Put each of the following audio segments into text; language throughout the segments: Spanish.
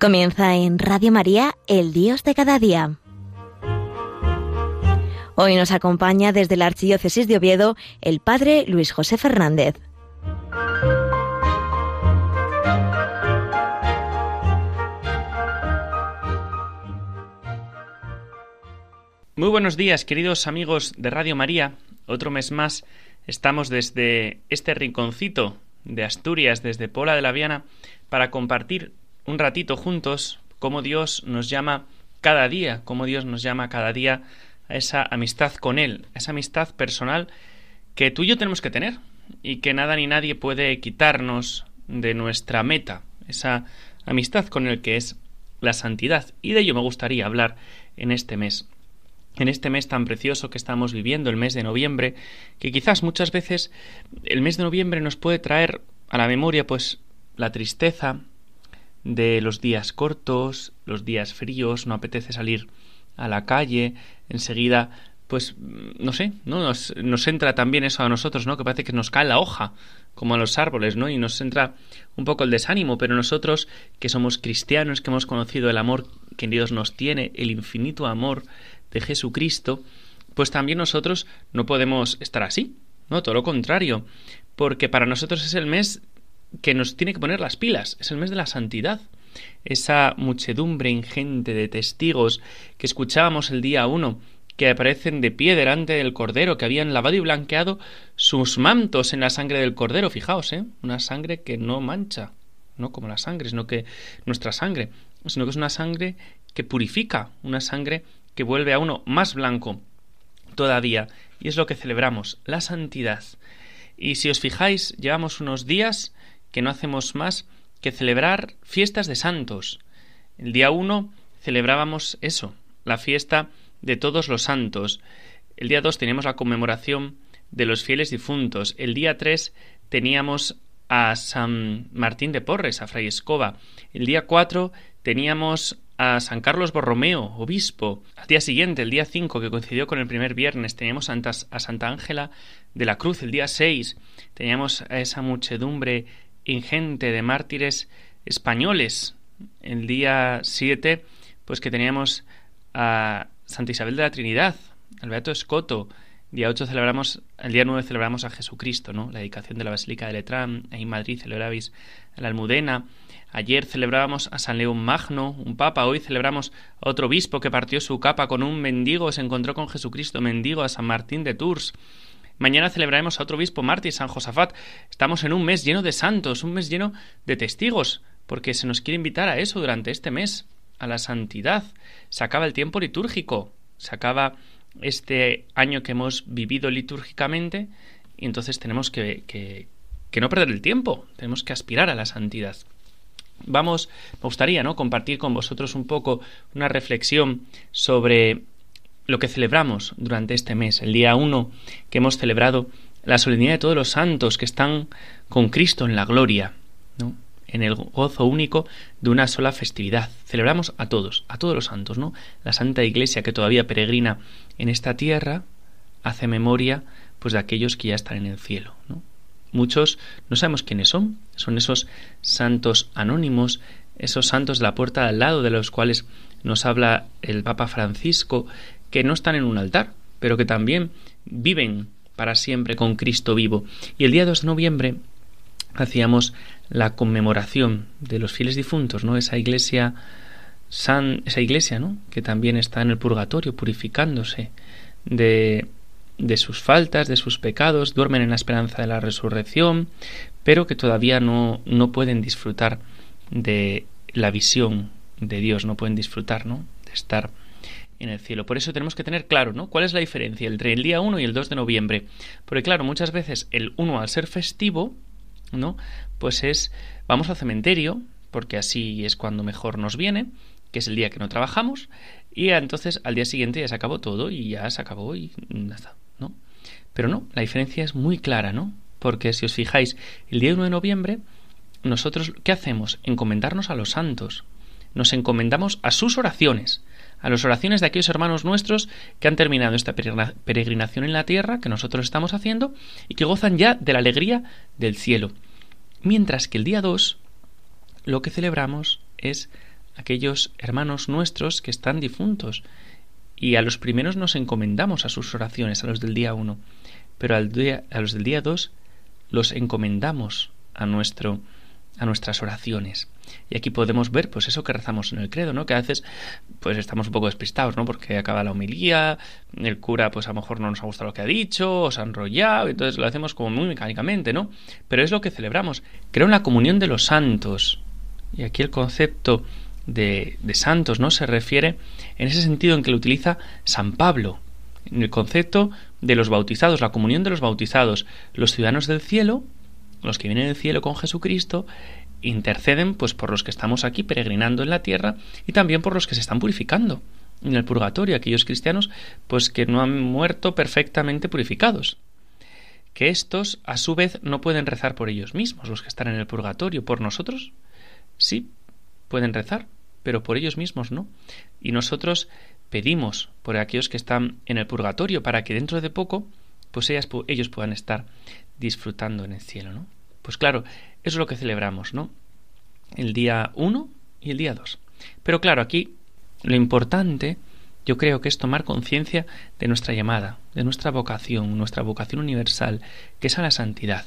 Comienza en Radio María, el Dios de cada día. Hoy nos acompaña desde la Archidiócesis de Oviedo el Padre Luis José Fernández. Muy buenos días, queridos amigos de Radio María. Otro mes más estamos desde este rinconcito de Asturias, desde Pola de la Viana, para compartir un ratito juntos cómo Dios nos llama cada día, cómo Dios nos llama cada día a esa amistad con Él, a esa amistad personal que tú y yo tenemos que tener y que nada ni nadie puede quitarnos de nuestra meta, esa amistad con el que es la santidad. Y de ello me gustaría hablar en este mes. En este mes tan precioso que estamos viviendo, el mes de noviembre, que quizás muchas veces el mes de noviembre nos puede traer a la memoria pues la tristeza, de los días cortos, los días fríos, no apetece salir a la calle, enseguida, pues, no sé, ¿no? Nos, nos entra también eso a nosotros, ¿no? Que parece que nos cae la hoja, como a los árboles, ¿no? Y nos entra un poco el desánimo, pero nosotros, que somos cristianos, que hemos conocido el amor que Dios nos tiene, el infinito amor de Jesucristo, pues también nosotros no podemos estar así, ¿no? Todo lo contrario, porque para nosotros es el mes que nos tiene que poner las pilas. Es el mes de la santidad. Esa muchedumbre ingente de testigos que escuchábamos el día uno, que aparecen de pie delante del Cordero, que habían lavado y blanqueado sus mantos en la sangre del Cordero. Fijaos, ¿eh? Una sangre que no mancha, no como la sangre, sino que nuestra sangre, sino que es una sangre que purifica, una sangre que vuelve a uno más blanco todavía. Y es lo que celebramos, la santidad. Y si os fijáis, llevamos unos días que no hacemos más que celebrar fiestas de santos. El día uno celebrábamos eso, la fiesta de todos los santos. El día dos teníamos la conmemoración de los fieles difuntos. El día tres teníamos a San Martín de Porres, a Fray Escoba. El día cuatro teníamos a San Carlos Borromeo, obispo. Al día siguiente, el día cinco, que coincidió con el primer viernes, teníamos a Santa Ángela de la Cruz. El día seis teníamos a esa muchedumbre ingente de mártires españoles. El día 7, pues que teníamos a Santa Isabel de la Trinidad, al Beato Escoto. Día 8 celebramos, el día 9 celebramos a Jesucristo, ¿no? La dedicación de la Basílica de Letrán. En Madrid celebrabais la Almudena. Ayer celebrábamos a San León Magno, un papa. Hoy celebramos a otro obispo que partió su capa con un mendigo, se encontró con Jesucristo, mendigo, a San Martín de Tours. Mañana celebraremos a otro obispo mártir, San Josafat. Estamos en un mes lleno de santos, un mes lleno de testigos, porque se nos quiere invitar a eso durante este mes, a la santidad. Se acaba el tiempo litúrgico, se acaba este año que hemos vivido litúrgicamente y entonces tenemos que, que, que no perder el tiempo, tenemos que aspirar a la santidad. Vamos, me gustaría ¿no? compartir con vosotros un poco una reflexión sobre lo que celebramos durante este mes, el día 1 que hemos celebrado la solemnidad de todos los santos que están con Cristo en la gloria, ¿no? en el gozo único de una sola festividad. Celebramos a todos, a todos los santos, ¿no? La Santa Iglesia que todavía peregrina en esta tierra hace memoria pues de aquellos que ya están en el cielo. Muchos no sabemos quiénes son, son esos santos anónimos, esos santos de la puerta al lado de los cuales nos habla el Papa Francisco, que no están en un altar, pero que también viven para siempre con Cristo vivo. Y el día 2 de noviembre hacíamos la conmemoración de los fieles difuntos, ¿no? Esa iglesia san, esa iglesia, ¿no? que también está en el purgatorio purificándose de de sus faltas, de sus pecados, duermen en la esperanza de la resurrección, pero que todavía no, no pueden disfrutar de la visión de Dios, no pueden disfrutar, ¿no? de estar en el cielo. Por eso tenemos que tener claro, ¿no? ¿Cuál es la diferencia entre el día 1 y el 2 de noviembre? Porque claro, muchas veces el 1 al ser festivo, ¿no? Pues es vamos al cementerio, porque así es cuando mejor nos viene, que es el día que no trabajamos, y entonces al día siguiente ya se acabó todo y ya se acabó y nada, ¿no? Pero no, la diferencia es muy clara, ¿no? Porque si os fijáis, el día 1 de noviembre nosotros ¿qué hacemos? Encomendarnos a los santos. Nos encomendamos a sus oraciones a las oraciones de aquellos hermanos nuestros que han terminado esta peregrinación en la tierra que nosotros estamos haciendo y que gozan ya de la alegría del cielo. Mientras que el día 2 lo que celebramos es aquellos hermanos nuestros que están difuntos. Y a los primeros nos encomendamos a sus oraciones, a los del día uno, pero al día, a los del día dos los encomendamos a nuestro a nuestras oraciones. Y aquí podemos ver, pues eso que rezamos en el credo, ¿no? Que a veces, pues estamos un poco despistados, ¿no? Porque acaba la homilía, el cura, pues a lo mejor no nos ha gustado lo que ha dicho, o se ha enrollado, y entonces lo hacemos como muy mecánicamente, ¿no? Pero es lo que celebramos. Creo en la comunión de los santos. Y aquí el concepto de, de santos, ¿no? Se refiere en ese sentido en que lo utiliza San Pablo, en el concepto de los bautizados, la comunión de los bautizados, los ciudadanos del cielo, los que vienen del cielo con Jesucristo, interceden pues por los que estamos aquí peregrinando en la tierra y también por los que se están purificando en el purgatorio, aquellos cristianos pues que no han muerto perfectamente purificados. Que estos a su vez no pueden rezar por ellos mismos, los que están en el purgatorio, por nosotros sí pueden rezar, pero por ellos mismos no. Y nosotros pedimos por aquellos que están en el purgatorio para que dentro de poco pues ellos puedan estar disfrutando en el cielo, ¿no? Pues claro, eso es lo que celebramos, ¿no? El día 1 y el día 2. Pero claro, aquí lo importante yo creo que es tomar conciencia de nuestra llamada, de nuestra vocación, nuestra vocación universal, que es a la santidad,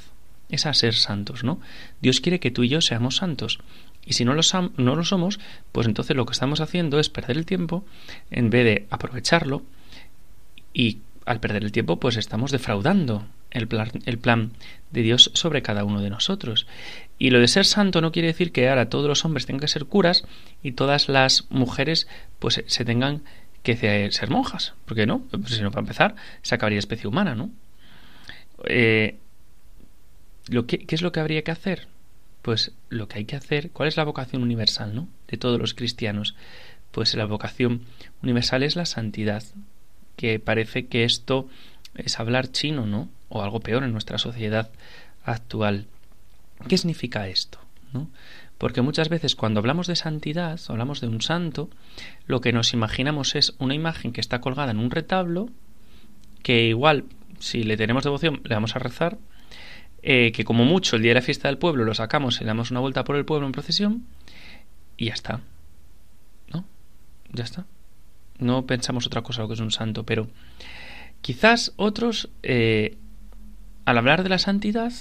es a ser santos, ¿no? Dios quiere que tú y yo seamos santos. Y si no lo, no lo somos, pues entonces lo que estamos haciendo es perder el tiempo en vez de aprovecharlo y al perder el tiempo pues estamos defraudando el plan, el plan de Dios sobre cada uno de nosotros. Y lo de ser santo no quiere decir que ahora todos los hombres tengan que ser curas y todas las mujeres pues se tengan que ser monjas. porque no? Pues si no, para empezar, se acabaría la especie humana, ¿no? Eh, ¿Qué es lo que habría que hacer? Pues lo que hay que hacer, ¿cuál es la vocación universal, ¿no? De todos los cristianos. Pues la vocación universal es la santidad, que parece que esto es hablar chino, ¿no? O algo peor en nuestra sociedad actual. ¿Qué significa esto? ¿no? Porque muchas veces cuando hablamos de santidad, hablamos de un santo, lo que nos imaginamos es una imagen que está colgada en un retablo, que igual, si le tenemos devoción, le vamos a rezar, eh, que como mucho el día de la fiesta del pueblo lo sacamos y le damos una vuelta por el pueblo en procesión, y ya está. ¿No? Ya está. No pensamos otra cosa lo que es un santo, pero quizás otros, eh, al hablar de la santidad,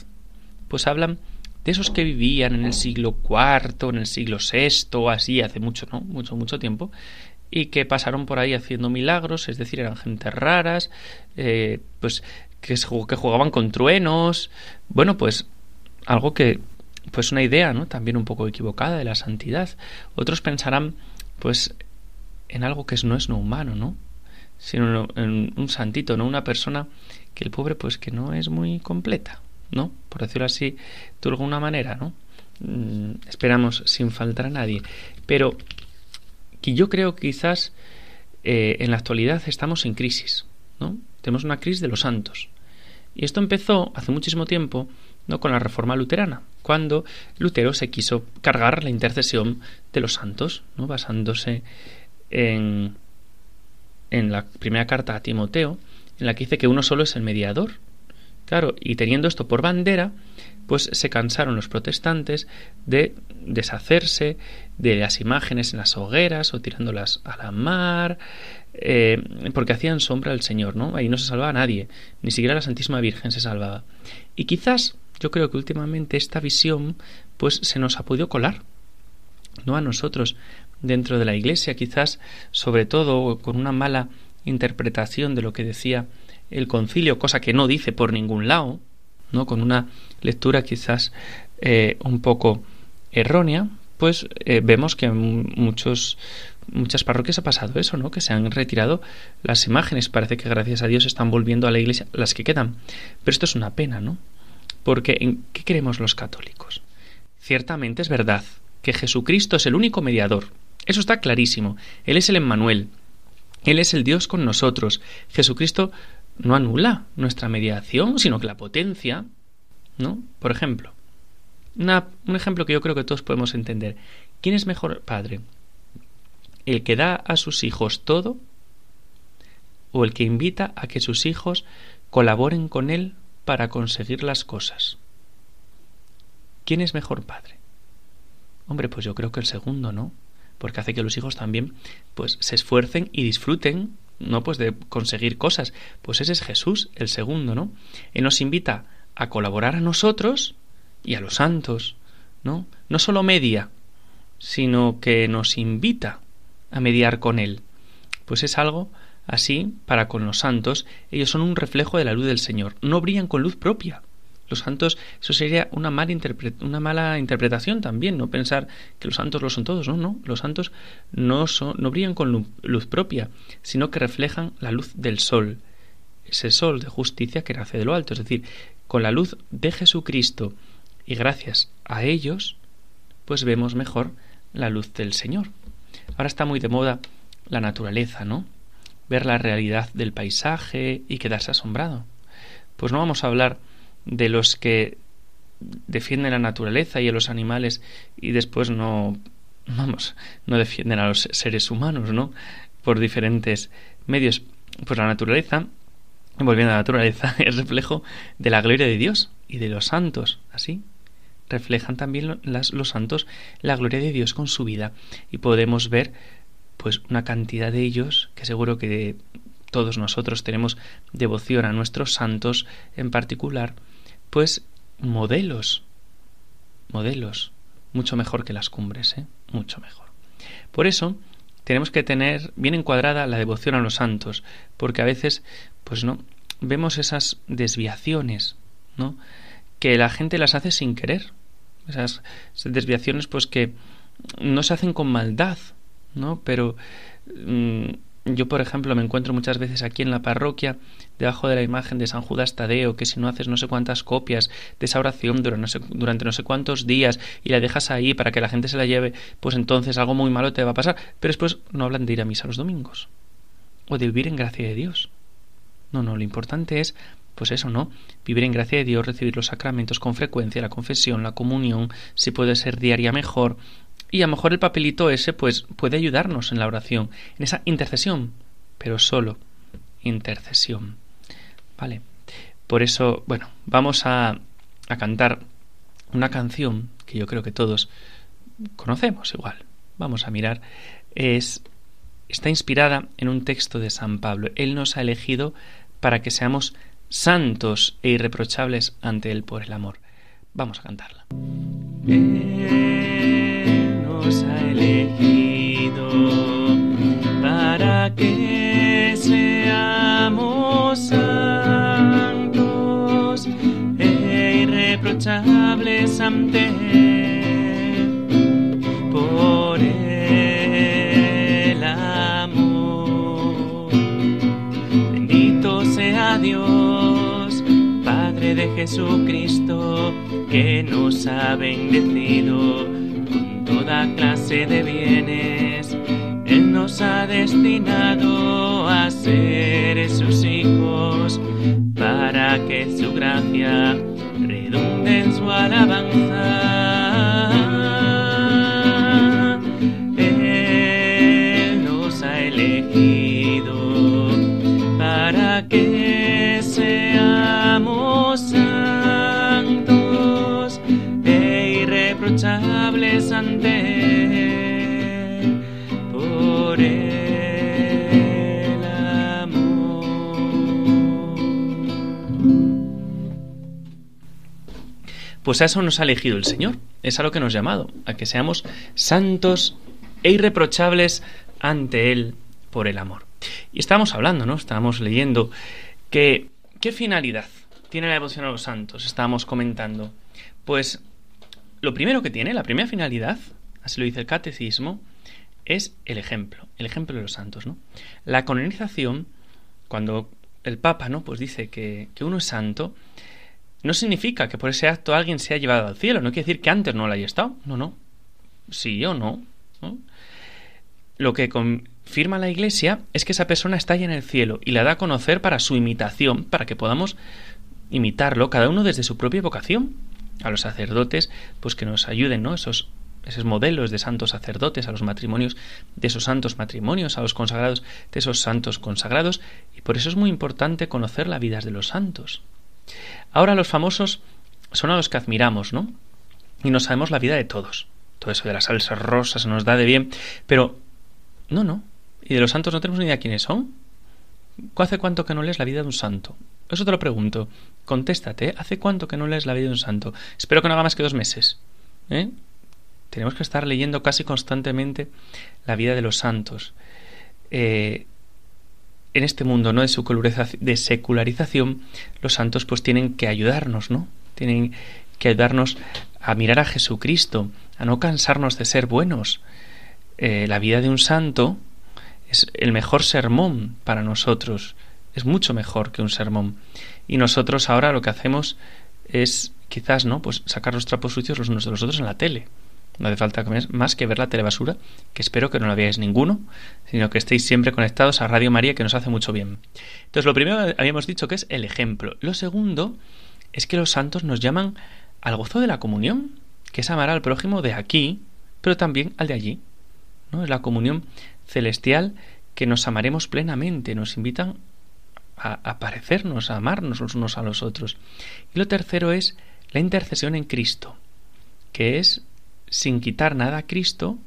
pues hablan de esos que vivían en el siglo IV, en el siglo VI, así, hace mucho, ¿no? Mucho, mucho tiempo, y que pasaron por ahí haciendo milagros, es decir, eran gente raras, eh, pues que, que jugaban con truenos, bueno, pues algo que, pues una idea, ¿no? También un poco equivocada de la santidad. Otros pensarán, pues, en algo que no es no humano, ¿no? Sino en un santito, ¿no? Una persona que el pobre pues que no es muy completa, ¿no? Por decirlo así de alguna manera, ¿no? Mm, esperamos sin faltar a nadie. Pero que yo creo que quizás eh, en la actualidad estamos en crisis, ¿no? Tenemos una crisis de los santos. Y esto empezó hace muchísimo tiempo, ¿no? Con la reforma luterana, cuando Lutero se quiso cargar la intercesión de los santos, ¿no? Basándose en, en la primera carta a Timoteo, en la que dice que uno solo es el mediador. Claro, y teniendo esto por bandera, pues se cansaron los protestantes de deshacerse de las imágenes en las hogueras o tirándolas a la mar, eh, porque hacían sombra al Señor, ¿no? Ahí no se salvaba nadie, ni siquiera la Santísima Virgen se salvaba. Y quizás yo creo que últimamente esta visión pues se nos ha podido colar, no a nosotros, dentro de la Iglesia, quizás sobre todo con una mala interpretación de lo que decía el concilio, cosa que no dice por ningún lado, ¿no? con una lectura quizás eh, un poco errónea, pues eh, vemos que en muchos muchas parroquias ha pasado eso, ¿no? Que se han retirado las imágenes. Parece que gracias a Dios están volviendo a la iglesia las que quedan. Pero esto es una pena, ¿no? Porque ¿en qué queremos los católicos? Ciertamente es verdad que Jesucristo es el único mediador eso está clarísimo. Él es el Emmanuel. Él es el Dios con nosotros. Jesucristo no anula nuestra mediación, sino que la potencia. ¿No? Por ejemplo, un ejemplo que yo creo que todos podemos entender. ¿Quién es mejor padre? ¿El que da a sus hijos todo? ¿O el que invita a que sus hijos colaboren con él para conseguir las cosas? ¿Quién es mejor padre? Hombre, pues yo creo que el segundo, ¿no? Porque hace que los hijos también pues se esfuercen y disfruten no pues de conseguir cosas. Pues ese es Jesús, el segundo, ¿no? Él nos invita a colaborar a nosotros y a los santos, ¿no? No solo media, sino que nos invita a mediar con él. Pues es algo así para con los santos, ellos son un reflejo de la luz del Señor, no brillan con luz propia. Los santos, eso sería una mala, una mala interpretación también, no pensar que los santos lo son todos, no, no, los santos no, son, no brillan con luz propia, sino que reflejan la luz del sol, ese sol de justicia que nace de lo alto, es decir, con la luz de Jesucristo y gracias a ellos, pues vemos mejor la luz del Señor. Ahora está muy de moda la naturaleza, ¿no? Ver la realidad del paisaje y quedarse asombrado. Pues no vamos a hablar de los que defienden la naturaleza y a los animales y después no vamos, no defienden a los seres humanos, ¿no? Por diferentes medios. Pues la naturaleza, volviendo a la naturaleza, es reflejo de la gloria de Dios y de los santos, así reflejan también los santos la gloria de Dios con su vida y podemos ver pues una cantidad de ellos que seguro que todos nosotros tenemos devoción a nuestros santos en particular pues modelos modelos mucho mejor que las cumbres ¿eh? mucho mejor por eso tenemos que tener bien encuadrada la devoción a los santos porque a veces pues no vemos esas desviaciones no que la gente las hace sin querer esas desviaciones pues que no se hacen con maldad, ¿no? Pero mm, yo, por ejemplo, me encuentro muchas veces aquí en la parroquia, debajo de la imagen de San Judas Tadeo, que si no haces no sé cuántas copias de esa oración durante no sé, durante no sé cuántos días y la dejas ahí para que la gente se la lleve, pues entonces algo muy malo te va a pasar. Pero después no hablan de ir a misa los domingos o de vivir en gracia de Dios. No, no, lo importante es pues eso, ¿no? Vivir en gracia de Dios, recibir los sacramentos con frecuencia, la confesión, la comunión, si puede ser diaria mejor. Y a lo mejor el papelito ese, pues, puede ayudarnos en la oración, en esa intercesión, pero solo intercesión. ¿Vale? Por eso, bueno, vamos a, a cantar una canción que yo creo que todos conocemos igual. Vamos a mirar. Es, está inspirada en un texto de San Pablo. Él nos ha elegido para que seamos santos e irreprochables ante Él por el amor. Vamos a cantarla. Ha elegido para que seamos santos e irreprochables ante por el amor. Bendito sea Dios de Jesucristo que nos ha bendecido toda clase de bienes. Él nos ha destinado a ser sus hijos para que su gracia redunde en su alabanza. Pues a eso nos ha elegido el Señor, es a lo que nos ha llamado, a que seamos santos e irreprochables ante Él por el amor. Y estábamos hablando, ¿no? Estábamos leyendo que ¿qué finalidad tiene la devoción a los santos? Estábamos comentando. Pues lo primero que tiene, la primera finalidad, así lo dice el catecismo, es el ejemplo, el ejemplo de los santos, ¿no? La canonización, cuando el Papa, ¿no? Pues dice que, que uno es santo, no significa que por ese acto alguien se ha llevado al cielo, no quiere decir que antes no lo haya estado, no, no, sí o no, ¿no? Lo que confirma la Iglesia es que esa persona está ya en el cielo y la da a conocer para su imitación, para que podamos imitarlo, cada uno desde su propia vocación a los sacerdotes, pues que nos ayuden, ¿no? Esos, esos modelos de santos sacerdotes, a los matrimonios de esos santos matrimonios, a los consagrados de esos santos consagrados, y por eso es muy importante conocer la vida de los santos. Ahora los famosos son a los que admiramos, ¿no? Y no sabemos la vida de todos. todo eso de las salsas rosas nos da de bien, pero no, no. Y de los santos no tenemos ni idea quiénes son. ¿Hace cuánto que no lees la vida de un santo? Eso te lo pregunto. Contéstate. ¿hace cuánto que no lees la vida de un santo? Espero que no haga más que dos meses. ¿eh? Tenemos que estar leyendo casi constantemente la vida de los santos. Eh, en este mundo ¿no? de secularización, los santos pues tienen que ayudarnos, ¿no? Tienen que ayudarnos a mirar a Jesucristo, a no cansarnos de ser buenos. Eh, la vida de un santo es el mejor sermón para nosotros, es mucho mejor que un sermón. Y nosotros ahora lo que hacemos es quizás, ¿no? Pues sacar los trapos sucios los unos de los otros en la tele. No hace falta más que ver la telebasura, que espero que no la veáis ninguno, sino que estéis siempre conectados a Radio María, que nos hace mucho bien. Entonces, lo primero habíamos dicho que es el ejemplo. Lo segundo es que los santos nos llaman al gozo de la comunión, que es amar al prójimo de aquí, pero también al de allí. ¿no? Es la comunión celestial que nos amaremos plenamente, nos invitan a, parecernos, a amarnos los unos a los otros. Y lo tercero es la intercesión en Cristo, que es sin quitar nada a Cristo,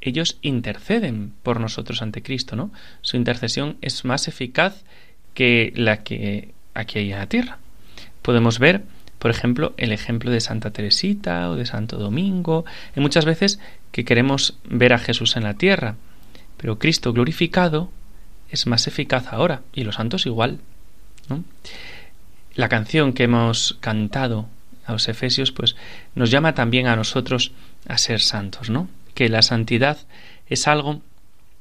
ellos interceden por nosotros ante Cristo, ¿no? Su intercesión es más eficaz que la que aquí hay en la tierra. Podemos ver, por ejemplo, el ejemplo de Santa Teresita o de Santo Domingo. Hay muchas veces que queremos ver a Jesús en la tierra, pero Cristo glorificado es más eficaz ahora y los santos igual. La canción que hemos cantado a los Efesios, pues nos llama también a nosotros a ser santos, ¿no? Que la santidad es algo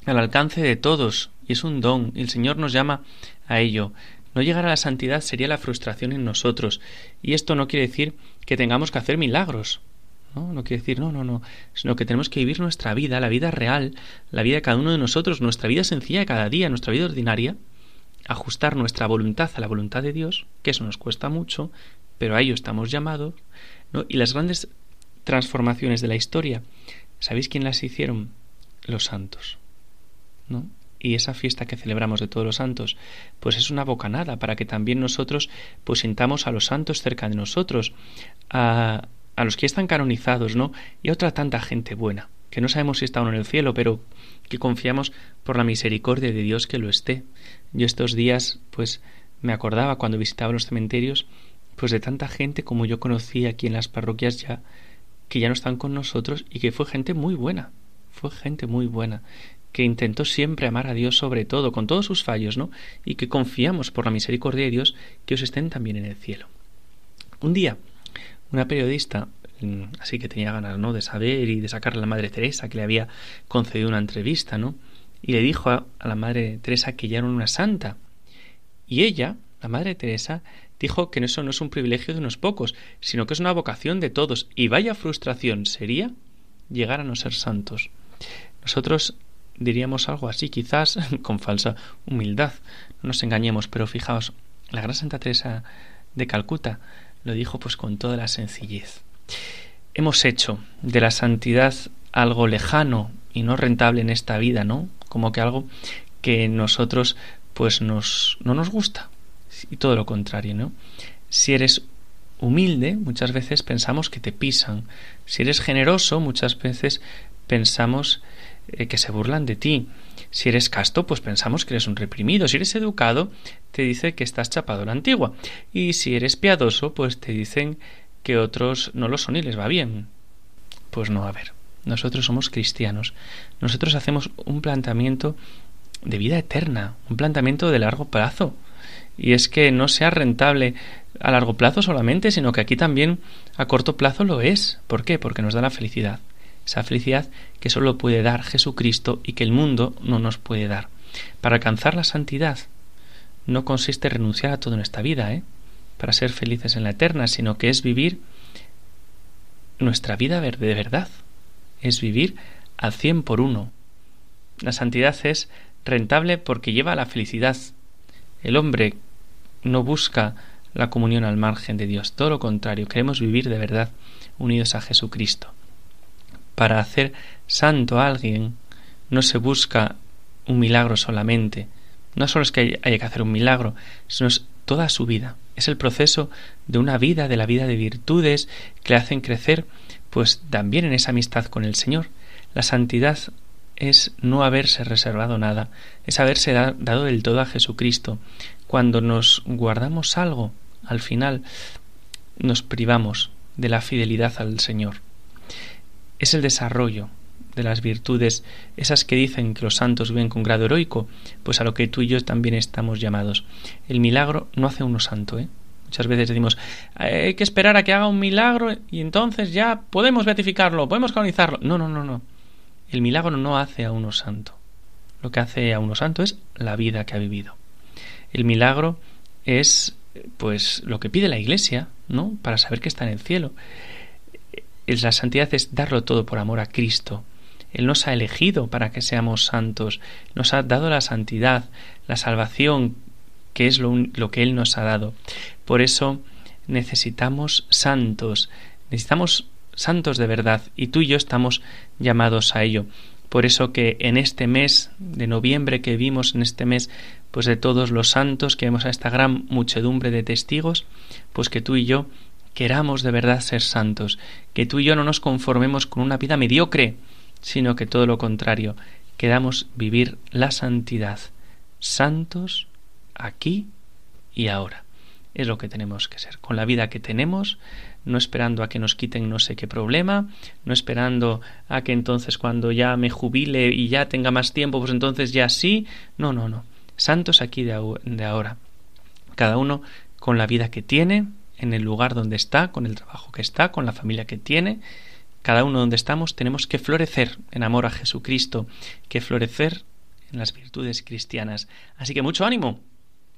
al alcance de todos y es un don y el Señor nos llama a ello. No llegar a la santidad sería la frustración en nosotros y esto no quiere decir que tengamos que hacer milagros. ¿no? no quiere decir, no, no, no, sino que tenemos que vivir nuestra vida, la vida real, la vida de cada uno de nosotros, nuestra vida sencilla de cada día, nuestra vida ordinaria, ajustar nuestra voluntad a la voluntad de Dios, que eso nos cuesta mucho, pero a ello estamos llamados, ¿no? y las grandes transformaciones de la historia, ¿sabéis quién las hicieron? Los santos. ¿No? Y esa fiesta que celebramos de todos los santos, pues es una bocanada para que también nosotros pues sintamos a los santos cerca de nosotros, a, a los que están canonizados, ¿no? Y a otra tanta gente buena, que no sabemos si está uno en el cielo, pero que confiamos por la misericordia de Dios que lo esté. Yo estos días, pues, me acordaba cuando visitaba los cementerios, pues de tanta gente como yo conocí aquí en las parroquias ya que ya no están con nosotros y que fue gente muy buena, fue gente muy buena, que intentó siempre amar a Dios sobre todo, con todos sus fallos, ¿no? Y que confiamos por la misericordia de Dios que os estén también en el cielo. Un día, una periodista, mm, así que tenía ganas, ¿no? De saber y de sacarle a la Madre Teresa, que le había concedido una entrevista, ¿no? Y le dijo a, a la Madre Teresa que ya era una santa. Y ella, la Madre Teresa, dijo que eso no es un privilegio de unos pocos, sino que es una vocación de todos. Y vaya frustración sería llegar a no ser santos. Nosotros diríamos algo así, quizás con falsa humildad. No nos engañemos, pero fijaos, la gran Santa Teresa de Calcuta lo dijo pues con toda la sencillez. Hemos hecho de la santidad algo lejano y no rentable en esta vida, ¿no? Como que algo que nosotros pues nos no nos gusta, y todo lo contrario, ¿no? Si eres humilde, muchas veces pensamos que te pisan. Si eres generoso, muchas veces pensamos eh, que se burlan de ti. Si eres casto, pues pensamos que eres un reprimido. Si eres educado, te dice que estás chapado a la antigua. Y si eres piadoso, pues te dicen que otros no lo son y les va bien. Pues no, a ver. Nosotros somos cristianos. Nosotros hacemos un planteamiento de vida eterna, un planteamiento de largo plazo y es que no sea rentable a largo plazo solamente, sino que aquí también a corto plazo lo es. ¿Por qué? Porque nos da la felicidad. Esa felicidad que solo puede dar Jesucristo y que el mundo no nos puede dar. Para alcanzar la santidad no consiste en renunciar a todo en esta vida, ¿eh? para ser felices en la eterna, sino que es vivir nuestra vida de verdad. Es vivir al cien por uno. La santidad es rentable porque lleva a la felicidad. El hombre no busca la comunión al margen de Dios, todo lo contrario, queremos vivir de verdad unidos a Jesucristo. Para hacer santo a alguien no se busca un milagro solamente, no solo es que haya que hacer un milagro, sino es toda su vida. Es el proceso de una vida, de la vida de virtudes que le hacen crecer pues también en esa amistad con el Señor. La santidad es no haberse reservado nada, es haberse dado del todo a Jesucristo. Cuando nos guardamos algo, al final nos privamos de la fidelidad al Señor. Es el desarrollo de las virtudes, esas que dicen que los santos viven con grado heroico, pues a lo que tú y yo también estamos llamados. El milagro no hace uno santo, ¿eh? Muchas veces decimos, hay que esperar a que haga un milagro y entonces ya podemos beatificarlo, podemos canonizarlo. No, no, no, no. El milagro no hace a uno santo. Lo que hace a uno santo es la vida que ha vivido. El milagro es pues lo que pide la Iglesia, ¿no? Para saber que está en el cielo. La santidad es darlo todo por amor a Cristo. Él nos ha elegido para que seamos santos, nos ha dado la santidad, la salvación, que es lo, lo que Él nos ha dado. Por eso necesitamos santos, necesitamos santos de verdad, y tú y yo estamos llamados a ello. Por eso que en este mes de noviembre que vimos en este mes pues de todos los santos, que vemos a esta gran muchedumbre de testigos, pues que tú y yo queramos de verdad ser santos, que tú y yo no nos conformemos con una vida mediocre, sino que todo lo contrario, queramos vivir la santidad, santos aquí y ahora. Es lo que tenemos que ser, con la vida que tenemos, no esperando a que nos quiten no sé qué problema, no esperando a que entonces cuando ya me jubile y ya tenga más tiempo, pues entonces ya sí. No, no, no. Santos aquí de, ahora. Cada uno con la vida que tiene, en el lugar donde está, con el trabajo que está, con la familia que tiene, cada uno donde estamos tenemos que florecer en amor a Jesucristo, que florecer en las virtudes cristianas. Así que mucho ánimo,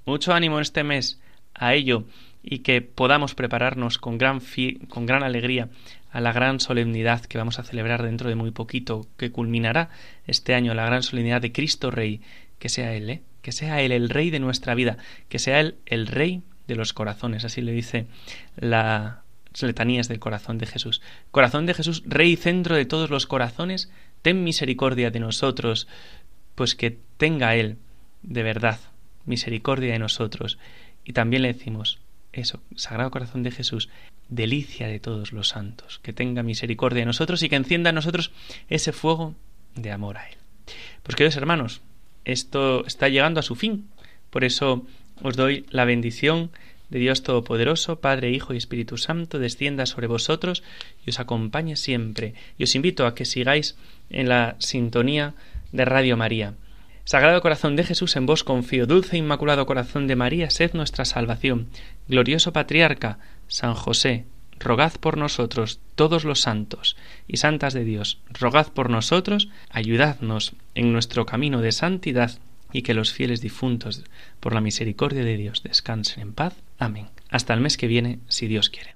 mucho ánimo en este mes a ello y que podamos prepararnos con gran, con gran alegría a la gran solemnidad que vamos a celebrar dentro de muy poquito, que culminará este año la gran solemnidad de Cristo Rey, que sea Él, ¿eh? Que sea Él el Rey de nuestra vida, que sea Él el Rey de los corazones, así le dice la letanías del corazón de Jesús. Corazón de Jesús, Rey y centro de todos los corazones, ten misericordia de nosotros, pues que tenga Él, de verdad, misericordia de nosotros. Y también le decimos, eso, Sagrado Corazón de Jesús, delicia de todos los santos, que tenga misericordia de nosotros y que encienda en nosotros ese fuego de amor a Él. Pues queridos hermanos, esto está llegando a su fin. Por eso os doy la bendición de Dios Todopoderoso, Padre, Hijo y Espíritu Santo, descienda sobre vosotros y os acompañe siempre. Y os invito a que sigáis en la sintonía de Radio María. Sagrado Corazón de Jesús, en vos confío. Dulce e Inmaculado Corazón de María, sed nuestra salvación. Glorioso Patriarca, San José, rogad por nosotros, todos los santos y santas de Dios, rogad por nosotros, ayudadnos en nuestro camino de santidad y que los fieles difuntos, por la misericordia de Dios, descansen en paz. Amén. Hasta el mes que viene, si Dios quiere.